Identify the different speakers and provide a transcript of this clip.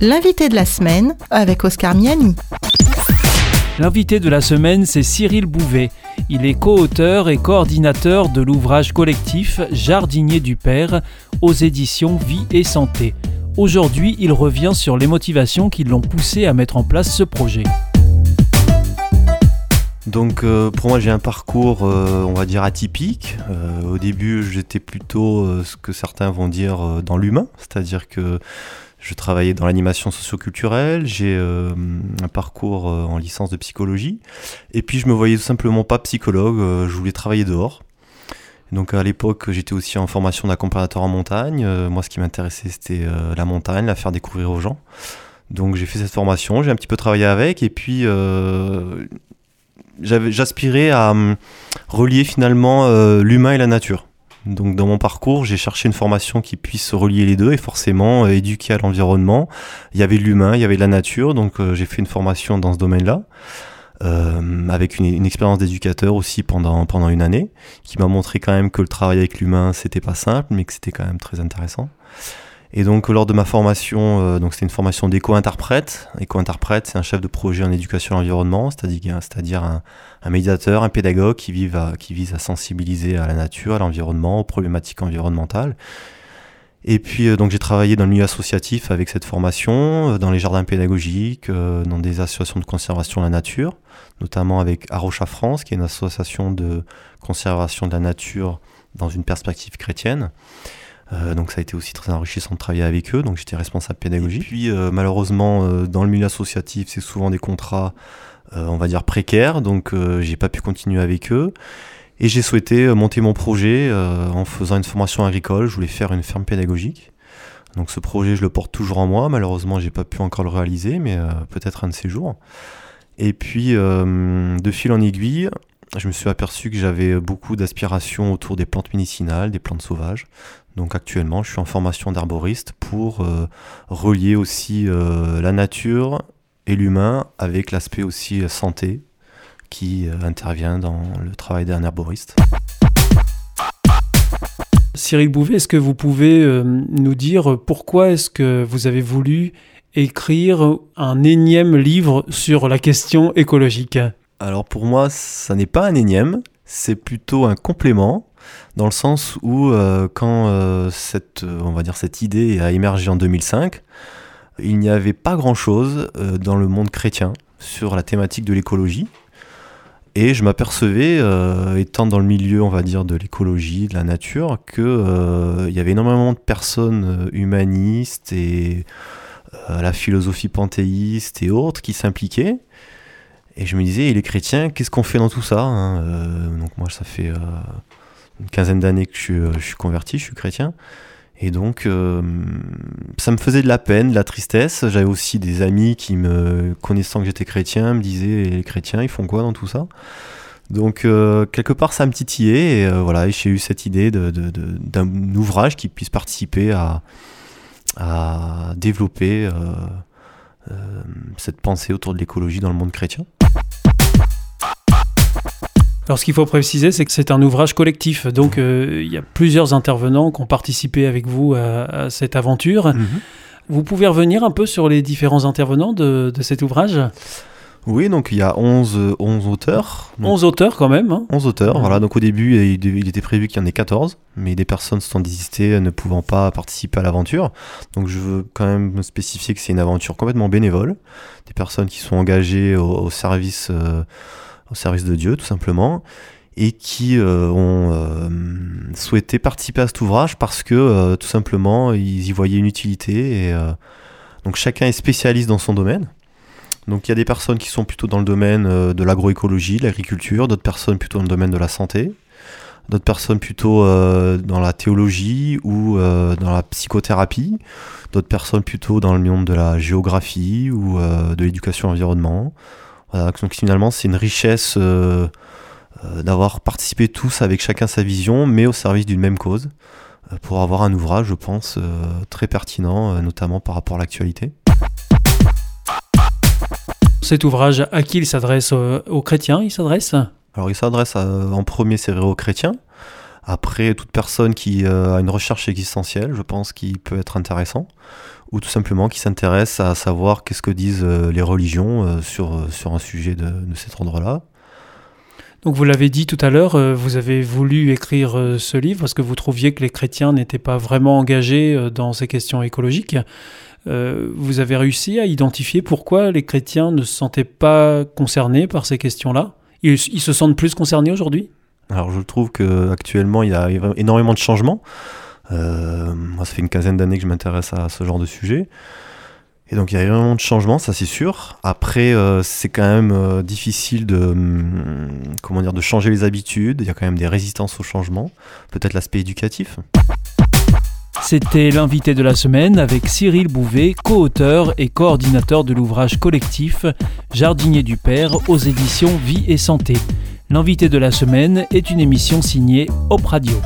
Speaker 1: L'invité de la semaine avec Oscar Miani.
Speaker 2: L'invité de la semaine, c'est Cyril Bouvet. Il est co-auteur et coordinateur de l'ouvrage collectif Jardinier du Père aux éditions Vie et Santé. Aujourd'hui, il revient sur les motivations qui l'ont poussé à mettre en place ce projet.
Speaker 3: Donc euh, pour moi j'ai un parcours euh, on va dire atypique. Euh, au début j'étais plutôt ce que certains vont dire dans l'humain, c'est-à-dire que je travaillais dans l'animation socioculturelle, j'ai un parcours en licence de psychologie, et puis je me voyais tout simplement pas psychologue, je voulais travailler dehors. Donc à l'époque j'étais aussi en formation d'accompagnateur en montagne, moi ce qui m'intéressait c'était la montagne, la faire découvrir aux gens. Donc j'ai fait cette formation, j'ai un petit peu travaillé avec, et puis j'aspirais à hum, relier finalement euh, l'humain et la nature. Donc dans mon parcours, j'ai cherché une formation qui puisse relier les deux et forcément euh, éduquer à l'environnement. Il y avait l'humain, il y avait la nature, donc euh, j'ai fait une formation dans ce domaine-là. avec une, expérience d'éducateur aussi pendant, pendant une année, qui m'a montré quand même que le travail avec l'humain, c'était pas simple, mais que c'était quand même très intéressant. Et donc lors de ma formation, euh, donc c'était une formation d'éco-interprète. Éco-interprète, c'est un chef de projet en éducation à l'environnement, c'est-à-dire, un, médiateur, un pédagogue qui, vise à, sensibiliser à la nature, à l'environnement, aux problématiques environnementales. Et puis euh, donc j'ai travaillé dans le milieu associatif avec cette formation, euh, dans les jardins pédagogiques, dans des associations de conservation de la nature, notamment avec Arocha France, qui est une association de conservation de la nature dans une perspective chrétienne. Euh, donc ça a été aussi très enrichissant de travailler avec eux, donc j'étais responsable pédagogique. puis euh, malheureusement, euh, dans le milieu associatif, c'est souvent des contrats, on va dire, précaires, donc j'ai pas pu continuer avec eux. Et j'ai souhaité monter mon projet en faisant une formation agricole, je voulais faire une ferme pédagogique. Donc ce projet, je le porte toujours en moi, malheureusement, j'ai pas pu encore le réaliser, mais peut-être un de ces jours. Et puis, de fil en aiguille, je me suis aperçu que j'avais beaucoup d'aspirations autour des plantes médicinales, des plantes sauvages. Donc actuellement, je suis en formation d'arboriste pour euh, relier aussi euh, la nature et l'humain avec l'aspect aussi euh, santé qui intervient dans le travail d'un arboriste.
Speaker 2: Cyril Bouvet, est-ce que vous pouvez nous dire pourquoi est-ce que vous avez voulu écrire un énième livre sur la question écologique?
Speaker 3: Alors pour moi, ça n'est pas un énième, c'est plutôt un complément dans le sens où euh, quand euh, cette, euh, cette idée a émergé en 2005, il n'y avait pas grand-chose dans le monde chrétien sur la thématique de l'écologie. Et je m'apercevais, étant dans le milieu, on va de l'écologie, de la nature, qu'il y avait énormément de personnes humanistes et la philosophie panthéiste et autres qui s'impliquaient. Et je me disais, et les chrétiens, qu'est-ce qu'on fait dans tout ça hein Donc moi, ça fait une quinzaine d'années que euh, je suis, converti, je suis chrétien. Et donc, euh, ça me faisait de la peine, de la tristesse. J'avais aussi des amis qui, me connaissant que j'étais chrétien, me disaient les chrétiens, ils font quoi dans tout ça? Donc, euh, quelque part, ça me titillait. Et voilà, j'ai eu cette idée d'un ouvrage qui puisse participer à développer cette pensée autour de l'écologie dans le monde chrétien.
Speaker 2: Alors ce qu'il faut préciser, c'est que c'est un ouvrage collectif. Donc euh, il y a plusieurs intervenants qui ont participé avec vous à, cette aventure. Mhm. Vous pouvez revenir un peu sur les différents intervenants de, cet ouvrage?
Speaker 3: Oui, donc il y a 11, 11 auteurs.
Speaker 2: 11 auteurs quand même. 11
Speaker 3: hein. auteurs, voilà. Donc au début, il, était prévu qu'il y en ait 14, mais des personnes se sont désistées ne pouvant pas participer à l'aventure. Donc je veux quand même spécifier que c'est une aventure complètement bénévole. Des personnes qui sont engagées au, service... Euh, au service de Dieu tout simplement, et qui euh, ont euh, souhaité participer à cet ouvrage parce que euh, tout simplement ils y voyaient une utilité. Et, donc chacun est spécialiste dans son domaine. Donc il y a des personnes qui sont plutôt dans le domaine de l'agroécologie, de l'agriculture, d'autres personnes plutôt dans le domaine de la santé, d'autres personnes plutôt dans la théologie ou dans la psychothérapie, d'autres personnes plutôt dans le monde de la géographie ou de l'éducation environnement. Voilà, donc finalement, c'est une richesse euh, euh, d'avoir participé tous avec chacun sa vision, mais au service d'une même cause, euh, pour avoir un ouvrage, je pense, très pertinent, notamment par rapport à l'actualité.
Speaker 2: Cet ouvrage, à qui il s'adresse Aux chrétiens, il s'adresse?
Speaker 3: Alors, il s'adresse en premier, c'est aux chrétiens. Après, toute personne qui a une recherche existentielle, je pense qu'il peut être intéressant, ou tout simplement qui s'intéresse à savoir qu'est-ce que disent les religions sur, sur un sujet de, de cet ordre-là.
Speaker 2: Donc vous l'avez dit tout à l'heure, euh, vous avez voulu écrire euh, ce livre parce que vous trouviez que les chrétiens n'étaient pas vraiment engagés euh, dans ces questions écologiques. vous avez réussi à identifier pourquoi les chrétiens ne se sentaient pas concernés par ces questions-là? Ils, ils, se sentent plus concernés aujourd'hui?
Speaker 3: Alors je trouve qu'actuellement il y a énormément de changements. Moi ça fait une quinzaine d'années que je m'intéresse à ce genre de sujet. Et donc il y a énormément de changements, ça c'est sûr. Après, euh, c'est quand même euh, difficile de, hum, comment dire, de changer les habitudes. Il y a quand même des résistances au changement. Peut-être l'aspect éducatif.
Speaker 2: C'était l'invité de la semaine avec Cyril Bouvet, co-auteur et coordinateur de l'ouvrage collectif Jardinier du Père aux éditions Vie et Santé. L'invité de la semaine est une émission signée Op Radio.